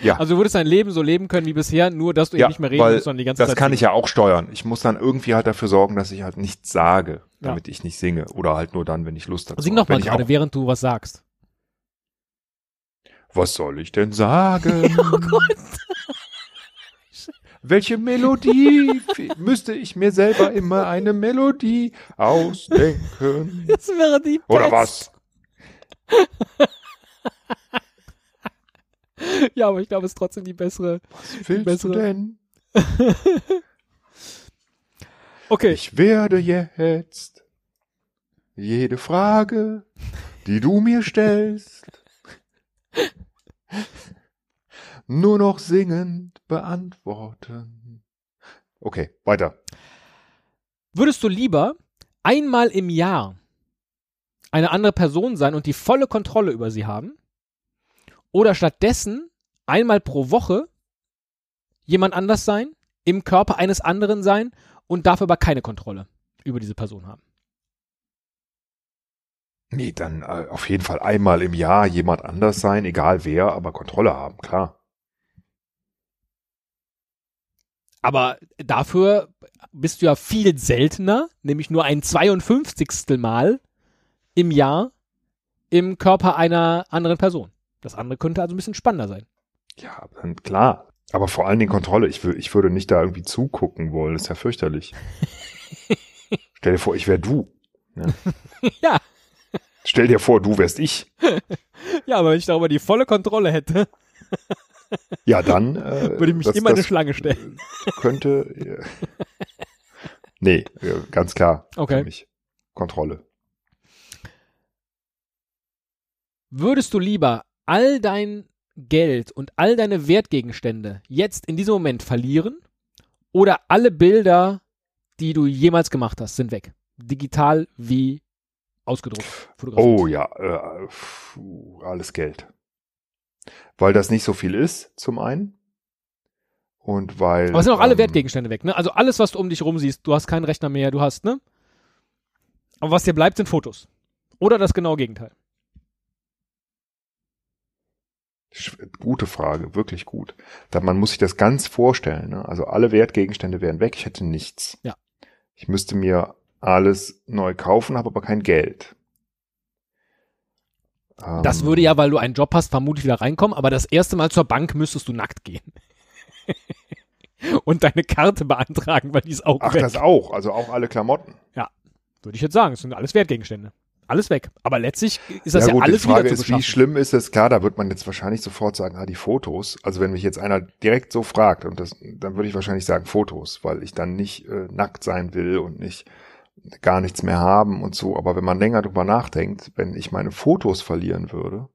Ja. Also du würdest dein Leben so leben können wie bisher, nur dass du eben Ja, nicht mehr reden musst, sondern die ganze Das Zeit kann singen. ich ja auch steuern. Ich muss dann irgendwie halt dafür sorgen, dass ich halt nichts sage, Ja. damit ich nicht singe. Oder halt nur dann, wenn ich Lust dazu Sing habe. doch mal gerade, während du was sagst. Was soll ich denn sagen? Oh Gott. Welche Melodie müsste ich mir selber immer eine Melodie ausdenken? Das wäre die Oder Pest. was? Ja, aber ich glaube, es ist trotzdem die bessere. Was willst bessere- du denn? Okay. Ich werde jetzt jede Frage, die du mir stellst, nur noch singend beantworten. Okay, weiter. Würdest du lieber einmal im Jahr eine andere Person sein und die volle Kontrolle über sie haben? Oder stattdessen einmal pro Woche jemand anders sein, im Körper eines anderen sein und dafür aber keine Kontrolle über diese Person haben? Nee, dann äh, auf jeden Fall einmal im Jahr jemand anders sein, egal wer, aber Kontrolle haben, klar. Aber dafür bist du ja viel seltener, nämlich nur ein 52. Mal im Jahr im Körper einer anderen Person. Das andere könnte also ein bisschen spannender sein. Ja, dann klar. Aber vor allen Dingen Kontrolle. Ich, ich würde nicht da irgendwie zugucken wollen. Das ist ja fürchterlich. Stell dir vor, ich wäre du. ja, Stell dir vor, du wärst ich. ja, aber wenn ich darüber die volle Kontrolle hätte, Ja, dann äh, würde ich mich das- immer in eine das Schlange stellen. könnte. äh, nee, ganz klar. Okay. Kontrolle. Würdest du lieber all dein Geld und all deine Wertgegenstände jetzt in diesem Moment verlieren oder alle Bilder, die du jemals gemacht hast, sind weg? Digital wie ausgedruckt. Oh ja, äh, alles Geld. Weil das nicht so viel ist, zum einen. Und weil. Aber es sind auch alle ähm, Wertgegenstände weg, ne? Also alles, was du um dich rum siehst, du hast keinen Rechner mehr, du hast, ne? Aber was dir bleibt, sind Fotos. Oder das genaue Gegenteil. Gute Frage, wirklich gut. Da, man muss sich das ganz vorstellen. Ne? Also alle Wertgegenstände wären weg, ich hätte nichts. Ja. Ich müsste mir alles neu kaufen, habe aber kein Geld. Das Ähm, würde ja, weil du einen Job hast, vermutlich wieder reinkommen, aber das erste Mal zur Bank müsstest du nackt gehen. Und deine Karte beantragen, weil die ist auch Ach, weg. das auch, also auch alle Klamotten. Würde ich jetzt sagen, es sind alles Wertgegenstände. Alles weg. Aber letztlich ist das ja, gut, alles die Frage wieder zu ist, wie beschaffen. schlimm ist es? Klar, da wird man jetzt wahrscheinlich sofort sagen, ah, die Fotos. Also wenn mich jetzt einer direkt so fragt, und das, dann würde ich wahrscheinlich sagen Fotos, weil ich dann nicht äh, nackt sein will und nicht gar nichts mehr haben und so. Aber wenn man länger drüber nachdenkt, wenn ich meine Fotos verlieren würde.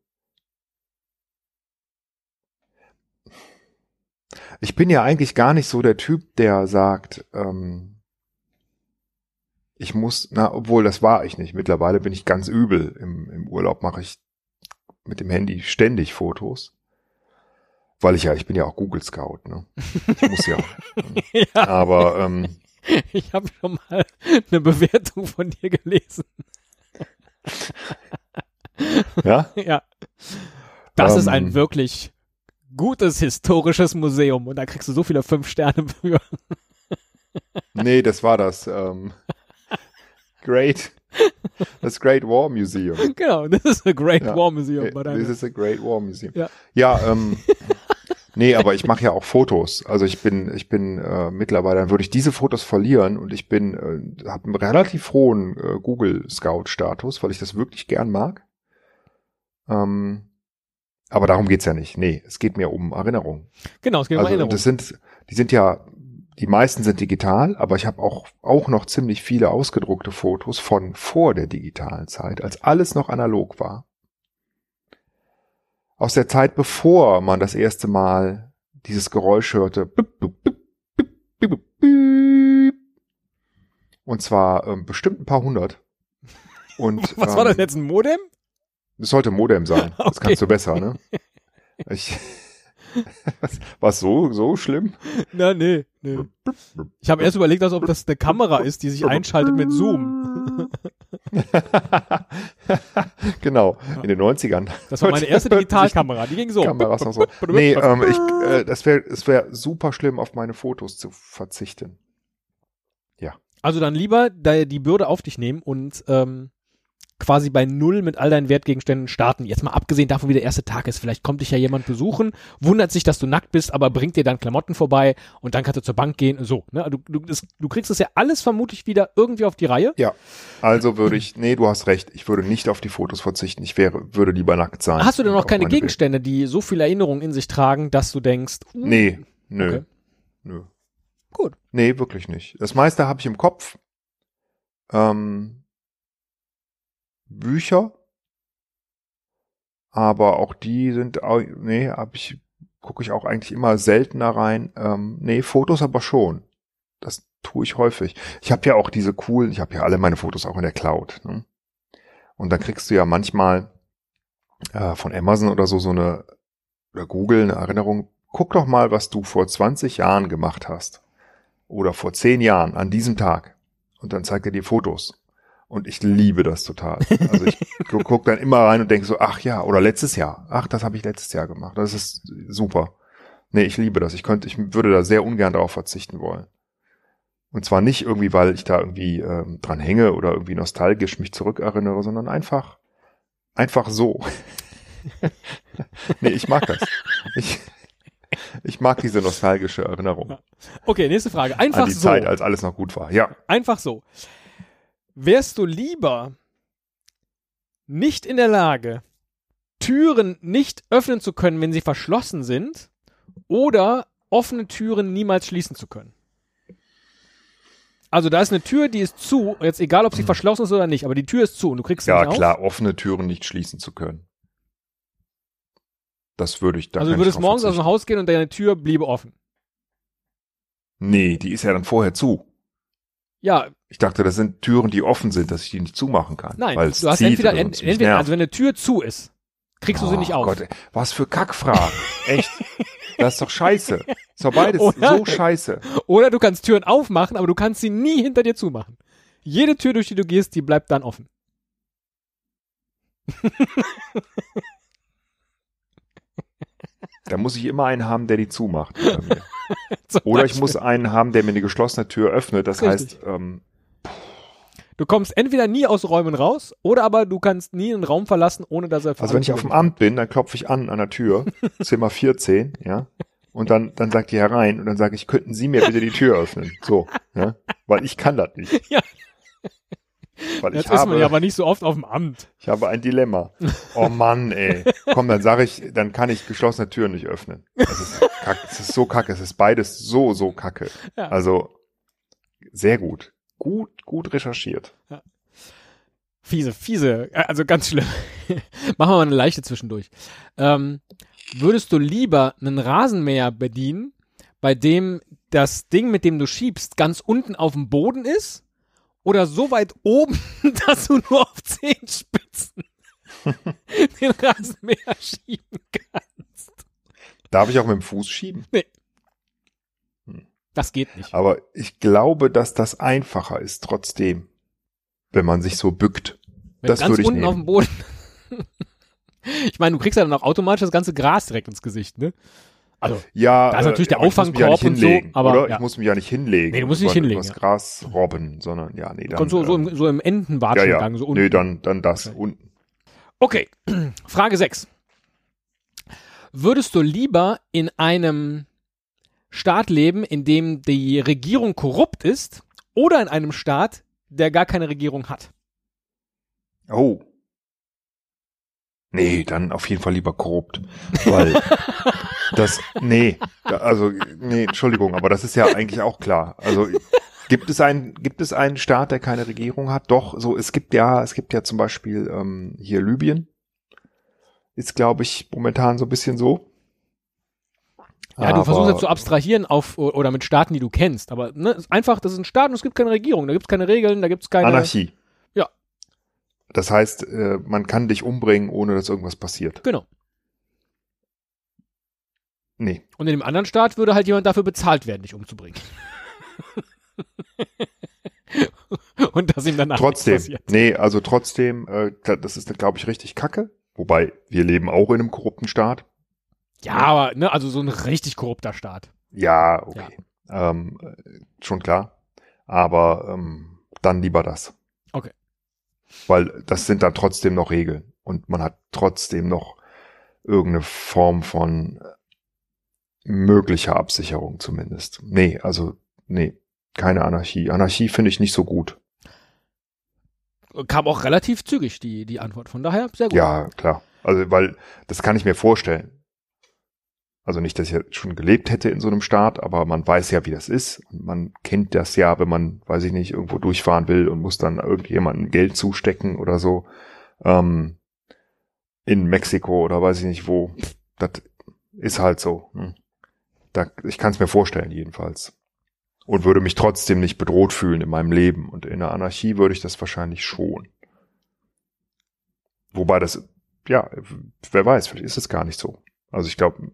Ich bin ja eigentlich gar nicht so der Typ, der sagt, ähm, ich muss, na, obwohl das war ich nicht. Mittlerweile bin ich ganz übel. Im, im Urlaub mache ich mit dem Handy ständig Fotos. Weil ich ja, ich bin ja auch Google Scout, ne? Ich muss ja. ja, Aber ähm, ich habe schon mal eine Bewertung von dir gelesen. ja, ja. Das ist ein Ähm. wirklich gutes historisches Museum und da kriegst du so viele fünf Sterne für. nee, das war das. Ähm, Great, das Great War Museum. genau, das ist a Great Ja. War Museum. Äh, bei This deiner- is a Great War Museum. Ja. Ja, ähm, nee, aber ich mache ja auch Fotos. Also ich bin, ich bin äh, mittlerweile, dann würde ich diese Fotos verlieren und ich bin, äh, habe einen relativ hohen äh, Google Scout Status, weil ich das wirklich gern mag. Ähm, aber darum geht's ja nicht. Nee, es geht mir um Erinnerung. Genau, es geht um Also Erinnerung. das sind, die sind ja, die meisten sind digital, aber ich habe auch auch noch ziemlich viele ausgedruckte Fotos von vor der digitalen Zeit, als alles noch analog war. Aus der Zeit, bevor man das erste Mal dieses Geräusch hörte. Und zwar ähm, bestimmt ein paar hundert. Und, Was war das ähm, jetzt, ein Modem? das sollte Modem sein. Das Okay. kannst du besser, ne? Ich, was so, so schlimm? Na, nee, nee. Ich habe erst überlegt, als ob das eine Kamera ist, die sich einschaltet mit Zoom. genau, in den 90ern. Das war meine erste Digitalkamera, die ging so. Kameras noch so. Nee, ähm, ich, äh, das wäre es wär super schlimm, auf meine Fotos zu verzichten. Also dann lieber da die Bürde auf dich nehmen und ähm, quasi bei Null mit all deinen Wertgegenständen starten. Jetzt mal abgesehen davon, wie der erste Tag ist. Vielleicht kommt dich ja jemand besuchen, wundert sich, dass du nackt bist, aber bringt dir dann Klamotten vorbei und dann kannst du zur Bank gehen. So, ne? Du, du, das, du kriegst das ja alles vermutlich wieder irgendwie auf die Reihe. Ja, also würde ich, nee, du hast recht, ich würde nicht auf die Fotos verzichten, ich wäre, würde lieber nackt sein. Hast du denn noch keine. Gegenstände, die so viel Erinnerung in sich tragen, dass du denkst, uh, Nee, nö, Okay. nö. Gut. Nee, wirklich nicht. Das meiste habe ich im Kopf. Ähm, Bücher. Aber auch die sind, nee, hab ich, gucke ich auch eigentlich immer seltener rein. Ähm, nee, Fotos aber schon. Das tue ich häufig. Ich habe ja auch diese coolen, ich habe ja alle meine Fotos auch in der Cloud. Ne? Und dann kriegst du ja manchmal äh, von Amazon oder so so eine, oder Google eine Erinnerung. Guck doch mal, was du vor 20 Jahren gemacht hast oder vor zehn Jahren an diesem Tag und dann zeigt er dir Fotos. Und ich liebe das total. Also ich gu- guck dann immer rein und denke so, ach ja, oder letztes Jahr. Ach, das habe ich letztes Jahr gemacht. Das ist super. Nee, ich liebe das. Ich könnte, ich würde da sehr ungern darauf verzichten wollen. Und zwar nicht irgendwie, weil ich da irgendwie ähm, dran hänge oder irgendwie nostalgisch mich zurückerinnere, sondern einfach, einfach so. nee, ich mag das. Ich, ich mag diese nostalgische Erinnerung Okay, nächste Frage. Einfach an die so. Zeit, als alles noch gut war. Ja. Einfach so. Wärst du lieber nicht in der Lage, Türen nicht öffnen zu können, wenn sie verschlossen sind, oder offene Türen niemals schließen zu können? Also da ist eine Tür, die ist zu, jetzt egal, ob sie verschlossen ist oder nicht, aber die Tür ist zu und du kriegst sie. Ja, nicht auf. klar, offene Türen nicht schließen zu können. Das würde ich da Also du würdest morgens aus dem. Haus gehen und deine Tür bliebe offen. Nee, die ist ja dann vorher zu. Ja, Ich dachte, das sind Türen, die offen sind, dass ich die nicht zumachen kann. nein, weil es du hast zieht entweder, ent, entweder also wenn eine Tür zu ist, kriegst du sie Oh nicht auf. Gott, was für Kackfragen. Echt. Das ist doch scheiße. Ist doch beides Oder? so scheiße. Oder du kannst Türen aufmachen, aber du kannst sie nie hinter dir zumachen. Jede Tür, durch die du gehst, die bleibt dann offen. Da muss ich immer einen haben, der die zumacht. Oder ich muss einen haben, der mir eine geschlossene Tür öffnet. Das Richtig. heißt, ähm, Du kommst entweder nie aus Räumen raus, oder aber du kannst nie einen Raum verlassen, ohne dass er also wenn ich auf dem Amt bin, dann klopfe ich an an der Tür, Zimmer 14, ja. Und dann, dann sagt die herein und dann sage ich, könnten Sie mir bitte die Tür öffnen? So, ja. Weil ich kann das nicht. Ja. Weil ist. ich Jetzt ist man habe, ja aber nicht so oft auf dem Amt. ich habe ein Dilemma. Oh Mann, ey. Komm, dann sage ich, dann kann ich geschlossene Türen nicht öffnen. Das ist, kack, das ist so kacke. Es ist beides so, so kacke. Ja. Also, sehr gut. Gut, gut recherchiert. Fiese, fiese, äh, also ganz schlimm. Machen wir mal eine leichte zwischendurch. Ähm, würdest du lieber einen Rasenmäher bedienen, bei dem das Ding, mit dem du schiebst, ganz unten auf dem Boden ist? Oder so weit oben, dass du nur auf Zehenspitzen den Rasenmäher schieben kannst? Darf ich auch mit dem Fuß schieben? Das geht nicht. Aber ich glaube, dass das einfacher ist trotzdem, wenn man sich so bückt. Wenn das ganz würde ich unten nehmen. auf dem Boden. ich meine, du kriegst ja dann auch automatisch das ganze Gras direkt ins Gesicht, ne? Also, Ja, Da ist natürlich der aber ich muss mich ja Auffangkorb nicht und so, hinlegen, aber oder? ja. Ich muss mich ja nicht hinlegen. Nee, du musst nicht hinlegen, übers ja. Gras robben, sondern ja, nee, dann. und so, so, ähm, im, so im ja, Entenwatschengang, ja. so unten. nee, dann, dann das Okay. unten. Okay, Frage 6. Würdest du lieber in einem Staat leben, in dem die Regierung korrupt ist, oder in einem Staat, der gar keine Regierung hat? Oh. Nee, dann auf jeden Fall lieber korrupt. Weil das, nee, also, nee, Entschuldigung, aber das ist ja eigentlich auch klar. Also, gibt es einen, gibt es einen Staat, der keine Regierung hat? Doch, so, es gibt ja, es gibt ja zum Beispiel, ähm, hier Libyen. Ist, glaube ich, momentan so ein bisschen so. Ja, du versuchst Aber- jetzt zu abstrahieren auf oder mit Staaten, die du kennst, aber ne, ist einfach, das ist ein Staat und es gibt keine Regierung, da gibt es keine Regeln, da gibt es keine. Anarchie. Ja. Das heißt, äh, man kann dich umbringen, ohne dass irgendwas passiert. Genau. Nee. Und in dem anderen Staat würde halt jemand dafür bezahlt werden, dich umzubringen. und dass ihm danach Trotzdem. Nee, also trotzdem, äh, da- das ist, glaube ich, richtig kacke. Wobei, wir leben auch in einem korrupten Staat. Ja, aber ne, also so ein richtig korrupter Staat. Ja, okay. Ähm, äh, schon klar. Aber ähm, dann lieber das. Okay. Weil das sind dann trotzdem noch Regeln. Und man hat trotzdem noch irgendeine Form von äh, möglicher Absicherung zumindest. Nee, also, nee, keine Anarchie. Anarchie finde ich nicht so gut. Kam auch relativ zügig die, die Antwort. Von daher sehr gut. Ja, klar. Also, weil das kann ich mir vorstellen. Also nicht, dass ich jetzt schon gelebt hätte in so einem Staat, aber man weiß ja, wie das ist. Und man kennt das ja, wenn man, weiß ich nicht, irgendwo durchfahren will und muss dann irgendjemandem Geld zustecken oder so. Ähm, in Mexiko oder weiß ich nicht wo. Das ist halt so. Hm. Da, ich kann es mir vorstellen, jedenfalls. Und würde mich trotzdem nicht bedroht fühlen in meinem Leben. Und in der Anarchie würde ich das wahrscheinlich schon. Wobei das, ja, wer weiß, vielleicht ist es gar nicht so. Also ich glaube,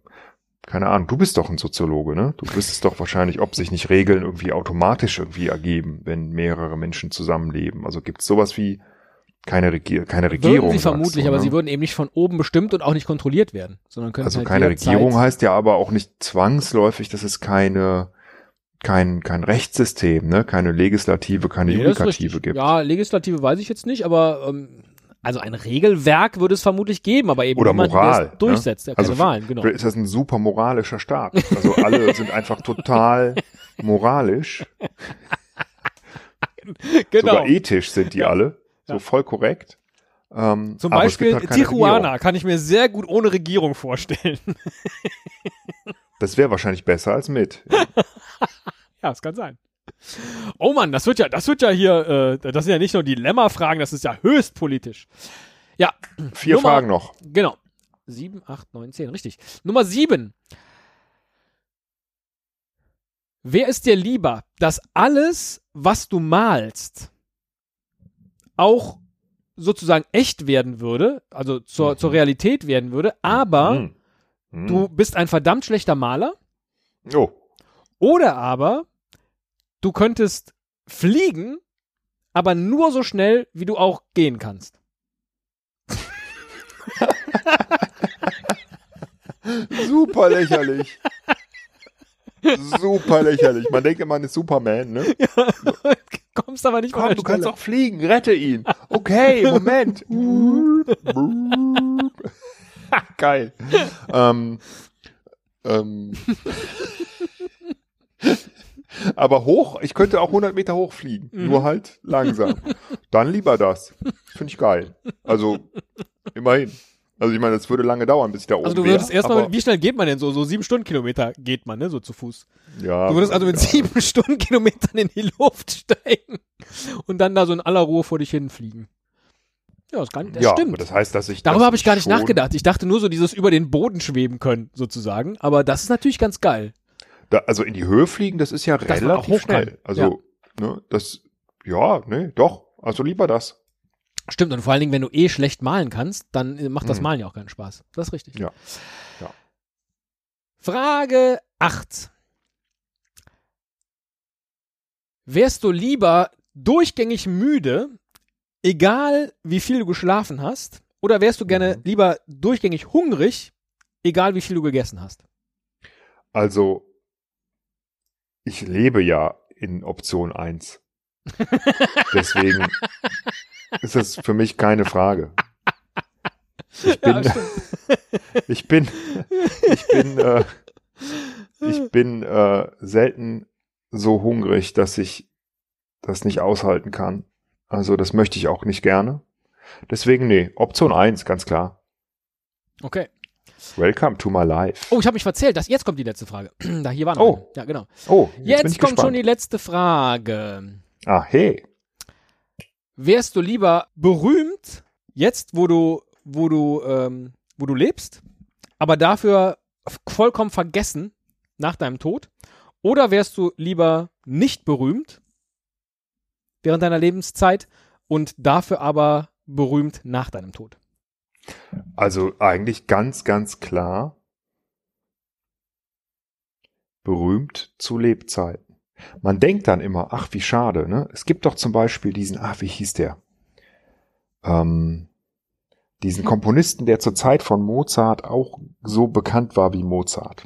keine Ahnung, du bist doch ein Soziologe, ne? Du wüsstest doch wahrscheinlich, ob sich nicht Regeln irgendwie automatisch irgendwie ergeben, wenn mehrere Menschen zusammenleben. Also gibt es sowas wie keine, Regier keine Regierung. Würden sie vermutlich, du, aber ne? sie würden eben nicht von oben bestimmt und auch nicht kontrolliert werden, sondern können Also halt keine Regierung heißt ja aber auch nicht zwangsläufig, dass es keine, kein, kein Rechtssystem, ne? Keine Legislative, keine Nee, Judikative gibt. Ja, Legislative weiß ich jetzt nicht, aber ähm, Also ein Regelwerk würde es vermutlich geben, aber eben Oder niemanden, Moral, der es durchsetzt. Ja, Also keine Wahlen, genau. Ist das ein super moralischer Staat? Also alle sind einfach total moralisch. genau. Sogar ethisch sind die alle. So Ja. voll korrekt. Ähm, Zum Beispiel halt Tijuana Regierung. kann ich mir sehr gut ohne Regierung vorstellen. Das wäre wahrscheinlich besser als mit. Ja. Ja, es kann sein. Oh Mann, das wird ja, das wird ja hier, äh, das sind ja nicht nur Dilemma-Fragen, das ist ja höchst politisch. Ja, Vier Nummer- Fragen noch. genau. Sieben, acht, neun, zehn, richtig. Nummer sieben. Wer ist dir lieber, dass alles, was du malst, auch sozusagen echt werden würde, also zur, Mhm. zur Realität werden würde, aber Hm. Hm. du bist ein verdammt schlechter Maler? Oh. Oder aber du könntest fliegen, aber nur so schnell, wie du auch gehen kannst. Super lächerlich. Super lächerlich. Man denkt immer, man ist Superman, ne? Kommst aber nicht Komm, du kannst Stelle. auch fliegen, rette ihn. Okay, Moment. Geil. ähm, ähm, aber hoch, ich könnte auch 100 Meter hoch fliegen, Mhm. nur halt langsam. Dann lieber das. Finde ich geil. Also, immerhin. Also ich meine, es würde lange dauern, bis ich da oben Also du würdest erstmal, wie schnell geht man denn so? So sieben Stundenkilometer geht man, ne? So zu Fuß. ja, Du würdest also mit ja. sieben Stundenkilometern in die Luft steigen und dann da so in aller Ruhe vor dich hinfliegen. Ja, das, kann, das ja, stimmt. das heißt, dass ich Darüber habe ich gar nicht nachgedacht. Ich dachte nur so dieses über den Boden schweben können, sozusagen. Aber das ist natürlich ganz geil. Da, also in die Höhe fliegen, das ist ja auch relativ schnell. kann. Also, ne, das, ja, nee, doch. Also lieber das. Stimmt, und vor allen Dingen, wenn du eh schlecht malen kannst, dann äh, macht das Mhm. Malen ja auch keinen Spaß. Das ist richtig. Ja. Ja. Frage 8. Wärst du lieber durchgängig müde, egal wie viel du geschlafen hast, oder wärst du gerne Mhm. lieber durchgängig hungrig, egal wie viel du gegessen hast? Also, ich lebe ja in Option 1. Deswegen ist das für mich keine Frage. Ich bin, ich bin, ich bin, äh, ich bin äh, selten so hungrig, dass ich das nicht aushalten kann. Also das möchte ich auch nicht gerne. Deswegen, nee, Option 1, ganz klar. Okay. Welcome to my life. Oh, ich habe mich verzählt. Das, jetzt kommt die letzte Frage. da hier war noch Oh. eine. Ja, genau. Oh, jetzt, Jetzt, kommt schon gespannt. die letzte Frage. Ah, hey. Wärst du lieber berühmt, jetzt wo du, wo du, ähm, wo du lebst, aber dafür vollkommen vergessen nach deinem Tod? Oder wärst du lieber nicht berühmt während deiner Lebenszeit und dafür aber berühmt nach deinem Tod? Also eigentlich ganz, ganz klar berühmt zu Lebzeiten. Man denkt dann immer, ach, wie schade, ne? Es gibt doch zum Beispiel diesen, ach, wie hieß der? Ähm, diesen Komponisten, der zur Zeit von Mozart auch so bekannt war wie Mozart.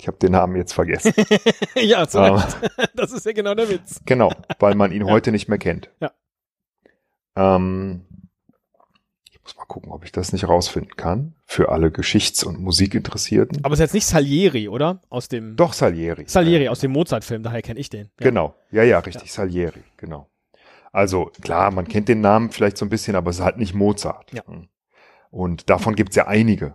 Ich habe den Namen jetzt vergessen. ja, zu Ähm. Das ist ja genau der Witz. Genau, weil man ihn heute nicht mehr kennt. Ja. Ähm, muss mal gucken, ob ich das nicht rausfinden kann. Für alle Geschichts- und Musikinteressierten. Aber es ist jetzt nicht Salieri, oder? Aus dem Doch, Salieri. Salieri, Ja, aus dem Mozart-Film, daher kenne ich den. Ja. Genau. Ja, ja, richtig. Salieri, genau. Also klar, man kennt den Namen vielleicht so ein bisschen, aber es ist halt nicht Mozart. Ja. Und davon gibt's ja einige,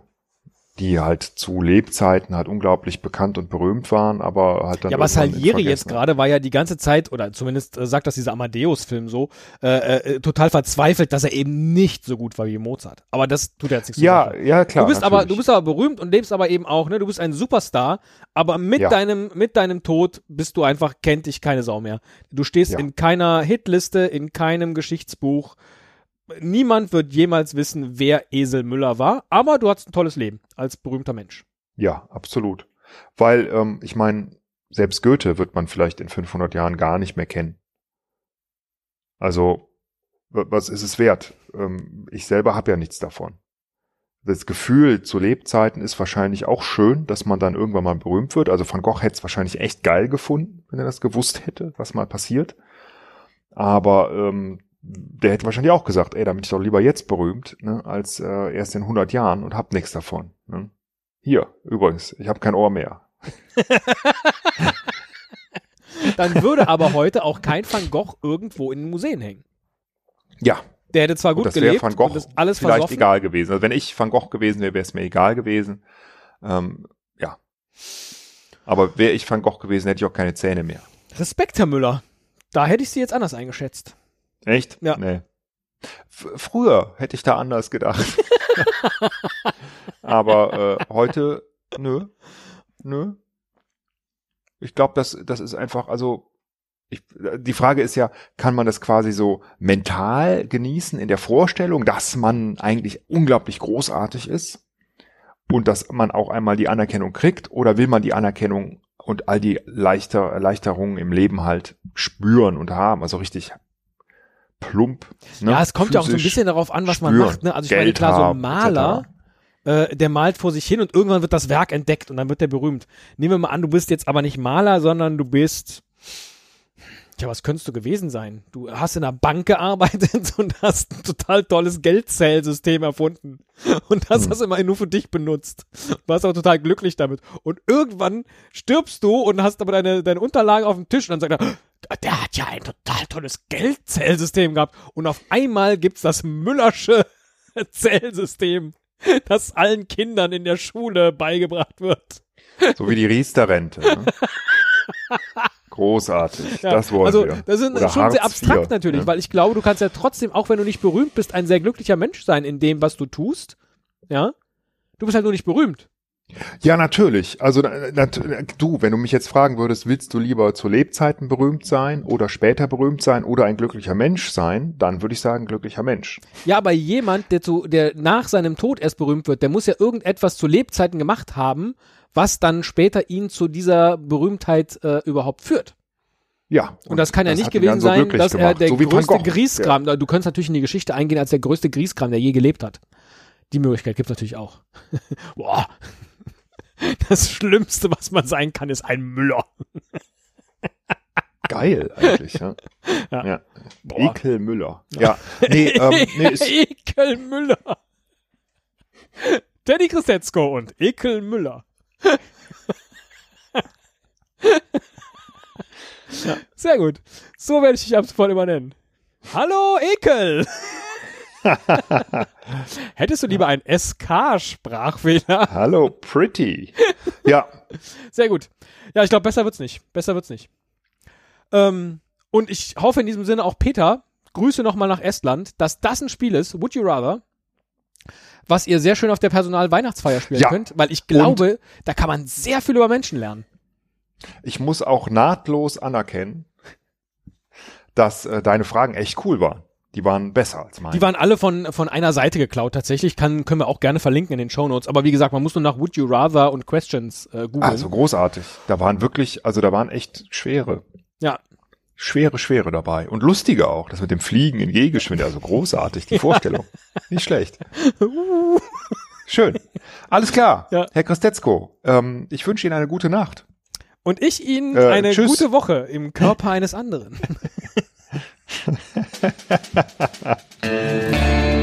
die halt zu Lebzeiten halt unglaublich bekannt und berühmt waren, aber halt dann. Ja, aber Salieri jetzt gerade war ja die ganze Zeit, oder zumindest äh, sagt das dieser Amadeus-Film so, äh, äh, total verzweifelt, dass er eben nicht so gut war wie Mozart. Aber das tut ja jetzt nichts zur Ja, Sache. ja, klar. Du bist aber, du bist aber berühmt und lebst aber eben auch, ne? Du bist ein Superstar, aber mit Ja. deinem, mit deinem Tod bist du einfach, kennt dich keine Sau mehr. Du stehst Ja. in keiner Hitliste, in keinem Geschichtsbuch. Niemand wird jemals wissen, wer Esel Müller war, aber du hattest ein tolles Leben als berühmter Mensch. Ja, absolut. Weil, ähm, ich meine, selbst Goethe wird man vielleicht in 500 Jahren gar nicht mehr kennen. Also, wa- was ist es wert? Ähm, ich selber habe ja nichts davon. Das Gefühl zu Lebzeiten ist wahrscheinlich auch schön, dass man dann irgendwann mal berühmt wird. Also Van Gogh hätte es wahrscheinlich echt geil gefunden, wenn er das gewusst hätte, was mal passiert. Aber ähm, der hätte wahrscheinlich auch gesagt, ey, da bin ich doch lieber jetzt berühmt, ne, als äh, erst in 100 Jahren und hab nichts davon. Ne? Hier, übrigens, ich habe kein Ohr mehr. Dann würde aber heute auch kein Van Gogh irgendwo in den Museen hängen. Ja. Der hätte zwar gut und das gelebt Van Gogh und das alles vielleicht versoffen. egal gewesen. Also wenn ich Van Gogh gewesen wäre, wäre es mir egal gewesen. Ähm, ja. Aber wäre ich Van Gogh gewesen, hätte ich auch keine Zähne mehr. Respekt, Herr Müller. Da hätte ich Sie jetzt anders eingeschätzt. Echt? Ja. Nee. F früher hätte ich da anders gedacht. Aber äh, heute, nö, nö. Ich glaube, das, das ist einfach, also ich, die Frage ist ja, kann man das quasi so mental genießen in der Vorstellung, dass man eigentlich unglaublich großartig ist und dass man auch einmal die Anerkennung kriegt oder will man die Anerkennung und all die Leichter, Erleichterungen im Leben halt spüren und haben, also richtig plump. Ne? Ja, es kommt ja auch so ein bisschen darauf an, was man spüren, macht. Ne? Also ich meine, Geld klar, so ein Maler, äh, der malt vor sich hin und irgendwann wird das Werk entdeckt und dann wird der berühmt. Nehmen wir mal an, du bist jetzt aber nicht Maler, sondern du bist Tja, was könntest du gewesen sein? Du hast in einer Bank gearbeitet und hast ein total tolles Geldzählsystem erfunden. Und das Hm. hast du immer nur für dich benutzt. Du warst auch total glücklich damit. Und irgendwann stirbst du und hast aber deine, deine Unterlagen auf dem Tisch und dann sagt er, der hat ja ein total tolles Geldzählsystem gehabt. Und auf einmal gibt's das Müllersche Zählsystem, das allen Kindern in der Schule beigebracht wird. So wie die Riester-Rente. Ne? Großartig. Ja, das wollen also, wir. das ist Oder schon sehr Hartz abstrakt IV, natürlich, ne? weil ich glaube, du kannst ja trotzdem, auch wenn du nicht berühmt bist, ein sehr glücklicher Mensch sein in dem, was du tust. Ja. Du bist halt nur nicht berühmt. Ja, natürlich. Also na- nat du, wenn du mich jetzt fragen würdest, willst du lieber zu Lebzeiten berühmt sein oder später berühmt sein oder ein glücklicher Mensch sein, dann würde ich sagen glücklicher Mensch. Ja, aber jemand, der, zu, der nach seinem Tod erst berühmt wird, der muss ja irgendetwas zu Lebzeiten gemacht haben, was dann später ihn zu dieser Berühmtheit äh, überhaupt führt. Ja. Und das kann ja nicht gewesen so sein, dass er gemacht. der so größte. Grieskram, du könntest natürlich in die Geschichte eingehen als der größte Grieskram, der je gelebt hat. Die Möglichkeit gibt's natürlich auch. Boah. Das Schlimmste, was man sein kann, ist ein Müller. Geil eigentlich. Ja. Ja. ja. Ekel Müller. Ja. Nee, ähm, nee, ist, Ekel Müller. Teddy Christetzko und Ekel Müller. ja, sehr gut. So werde ich dich ab sofort immer nennen. Hallo Ekel. Hättest du lieber einen SK-Sprachfehler? hallo Pretty. Ja, Sehr gut. Ja, ich glaube, besser wird's nicht. Besser wird's nicht. Ähm, und ich hoffe in diesem Sinne auch Peter, Grüße nochmal nach Estland, dass das ein Spiel ist, Would You Rather, was ihr sehr schön auf der Personal-Weihnachtsfeier spielen Ja. könnt, weil ich glaube, da kann man sehr viel über Menschen lernen. ich muss auch nahtlos anerkennen, dass äh, deine Fragen echt cool waren. Die waren besser als meine. Die waren alle von, von einer Seite geklaut tatsächlich, kann, können wir auch gerne verlinken in den Shownotes, aber wie gesagt, man muss nur nach Would You Rather und Questions äh, googeln. also großartig. Da waren wirklich, also da waren echt schwere, ja, schwere, schwere dabei. Und lustige auch. Das mit dem Fliegen in Gehgeschwindigkeit. Also großartig, die Vorstellung. Nicht schlecht. Schön. Alles klar. Ja. Herr Christetzko, ähm, ich wünsche Ihnen eine gute Nacht. und ich Ihnen Äh, eine tschüss. gute Woche im Körper eines anderen. Música